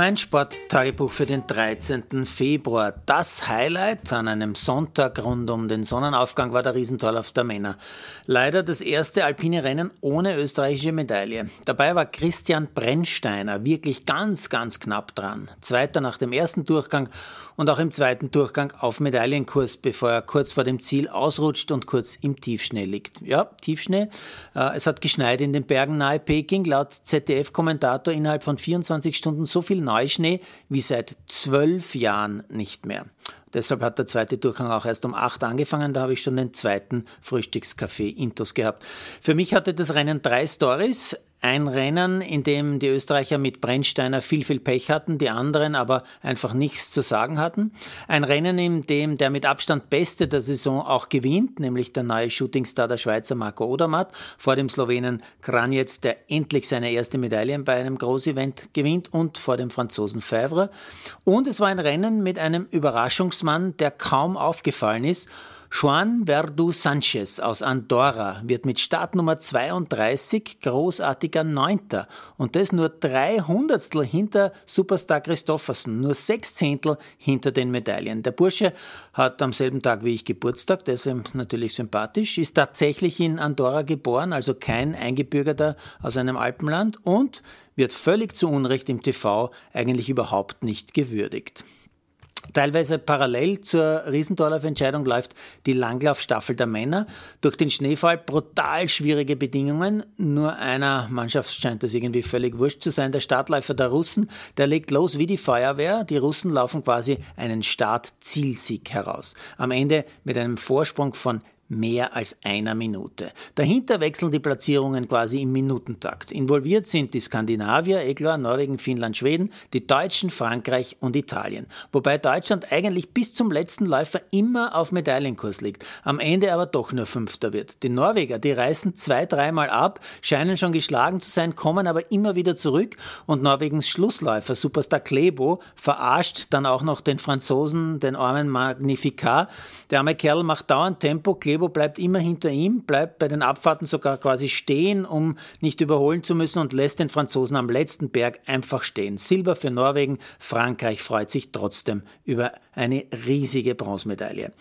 Mein Sporttagebuch für den 13. Februar. Das Highlight an einem Sonntag rund um den Sonnenaufgang war der Riesentorlauf der Männer. Leider das erste alpine Rennen ohne österreichische Medaille. Dabei war Christian Brennsteiner wirklich ganz, ganz knapp dran. Zweiter nach dem ersten Durchgang und auch im zweiten Durchgang auf Medaillenkurs, bevor er kurz vor dem Ziel ausrutscht und kurz im Tiefschnee liegt. Ja, Tiefschnee. Äh, es hat geschneit in den Bergen nahe Peking. Laut ZDF-Kommentator innerhalb von 24 Stunden so viel Neuschnee wie seit zwölf Jahren nicht mehr. Deshalb hat der zweite Durchgang auch erst um acht angefangen. Da habe ich schon den zweiten Frühstückskaffee Intus gehabt. Für mich hatte das Rennen drei Stories. Ein Rennen, in dem die Österreicher mit Brennsteiner viel, viel Pech hatten, die anderen aber einfach nichts zu sagen hatten. Ein Rennen, in dem der mit Abstand Beste der Saison auch gewinnt, nämlich der neue Shootingstar der Schweizer Marco Odermatt, vor dem Slowenen Kranjec, der endlich seine erste Medaille bei einem Großevent gewinnt und vor dem Franzosen Favre. Und es war ein Rennen mit einem Überraschungsmann, der kaum aufgefallen ist Juan Verdu Sanchez aus Andorra wird mit Startnummer 32 großartiger Neunter und das nur drei Hundertstel hinter Superstar Christoffersen, nur sechs Zehntel hinter den Medaillen. Der Bursche hat am selben Tag wie ich Geburtstag, deshalb natürlich sympathisch, ist tatsächlich in Andorra geboren, also kein Eingebürgerter aus einem Alpenland und wird völlig zu Unrecht im TV eigentlich überhaupt nicht gewürdigt. Teilweise parallel zur Riesendorlauf-Entscheidung läuft die Langlaufstaffel der Männer. Durch den Schneefall brutal schwierige Bedingungen. Nur einer Mannschaft scheint das irgendwie völlig wurscht zu sein. Der Startläufer der Russen, der legt los wie die Feuerwehr. Die Russen laufen quasi einen Start-Zielsieg heraus. Am Ende mit einem Vorsprung von mehr als einer Minute. Dahinter wechseln die Platzierungen quasi im Minutentakt. Involviert sind die Skandinavier, Eglar, Norwegen, Finnland, Schweden, die Deutschen, Frankreich und Italien. Wobei Deutschland eigentlich bis zum letzten Läufer immer auf Medaillenkurs liegt, am Ende aber doch nur Fünfter wird. Die Norweger, die reißen zwei, dreimal ab, scheinen schon geschlagen zu sein, kommen aber immer wieder zurück und Norwegens Schlussläufer, Superstar Klebo, verarscht dann auch noch den Franzosen, den armen Magnificat. Der arme Kerl macht dauernd Tempo, Klebo Lebo bleibt immer hinter ihm, bleibt bei den Abfahrten sogar quasi stehen, um nicht überholen zu müssen und lässt den Franzosen am letzten Berg einfach stehen. Silber für Norwegen, Frankreich freut sich trotzdem über eine riesige Bronzemedaille.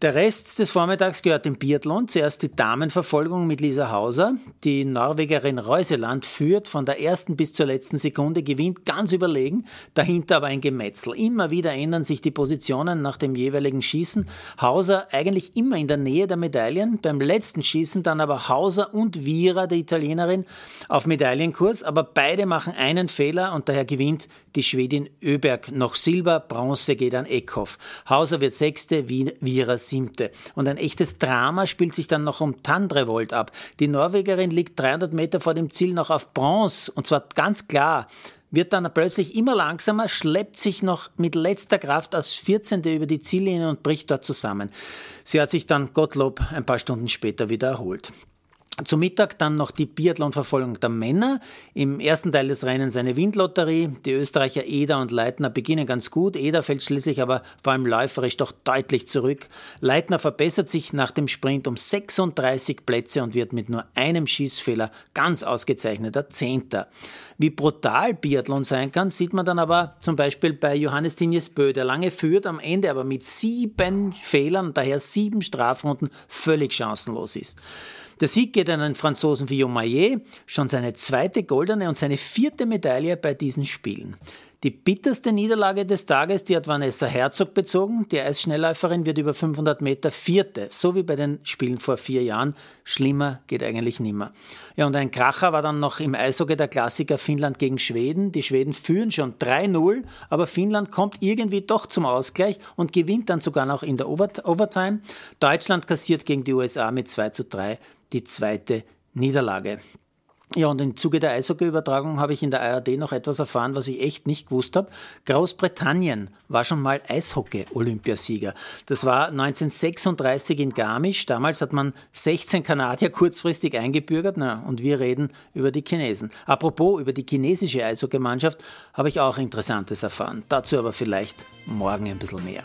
Der Rest des Vormittags gehört dem Biathlon. Zuerst die Damenverfolgung mit Lisa Hauser. Die Norwegerin Reuseland führt von der ersten bis zur letzten Sekunde, gewinnt ganz überlegen. Dahinter aber ein Gemetzel. Immer wieder ändern sich die Positionen nach dem jeweiligen Schießen. Hauser eigentlich immer in der Nähe der Medaillen. Beim letzten Schießen dann aber Hauser und Vira, die Italienerin, auf Medaillenkurs. Aber beide machen einen Fehler und daher gewinnt die Schwedin Öberg noch Silber. Bronze geht an Eckhoff. Hauser wird Sechste, Vira siebte. Und ein echtes Drama spielt sich dann noch um Tandrevolt ab. Die Norwegerin liegt 300 Meter vor dem Ziel noch auf Bronze und zwar ganz klar wird dann plötzlich immer langsamer, schleppt sich noch mit letzter Kraft als 14. über die Ziellinie und bricht dort zusammen. Sie hat sich dann Gottlob ein paar Stunden später wieder erholt. Zum Mittag dann noch die Biathlonverfolgung der Männer. Im ersten Teil des Rennens eine Windlotterie. Die Österreicher Eder und Leitner beginnen ganz gut. Eder fällt schließlich aber vor allem läuferisch doch deutlich zurück. Leitner verbessert sich nach dem Sprint um 36 Plätze und wird mit nur einem Schießfehler ganz ausgezeichneter Zehnter. Wie brutal Biathlon sein kann, sieht man dann aber zum Beispiel bei Johannes Tinjes Bö, der lange führt, am Ende aber mit sieben Fehlern, daher sieben Strafrunden, völlig chancenlos ist. Der Sieg geht an den Franzosen Guillaume Maillet, schon seine zweite goldene und seine vierte Medaille bei diesen Spielen. Die bitterste Niederlage des Tages, die hat Vanessa Herzog bezogen. Die Eisschnellläuferin wird über 500 Meter Vierte, so wie bei den Spielen vor vier Jahren. Schlimmer geht eigentlich nimmer. Ja, und ein Kracher war dann noch im Eishockey der Klassiker Finnland gegen Schweden. Die Schweden führen schon 3-0, aber Finnland kommt irgendwie doch zum Ausgleich und gewinnt dann sogar noch in der Overtime. Deutschland kassiert gegen die USA mit 2 zu 3 die zweite Niederlage. Ja, und im Zuge der Eishockey-Übertragung habe ich in der ARD noch etwas erfahren, was ich echt nicht gewusst habe. Großbritannien war schon mal Eishockey-Olympiasieger. Das war 1936 in Garmisch. Damals hat man 16 Kanadier kurzfristig eingebürgert. Na, und wir reden über die Chinesen. Apropos über die chinesische Eishockeymannschaft habe ich auch Interessantes erfahren. Dazu aber vielleicht morgen ein bisschen mehr.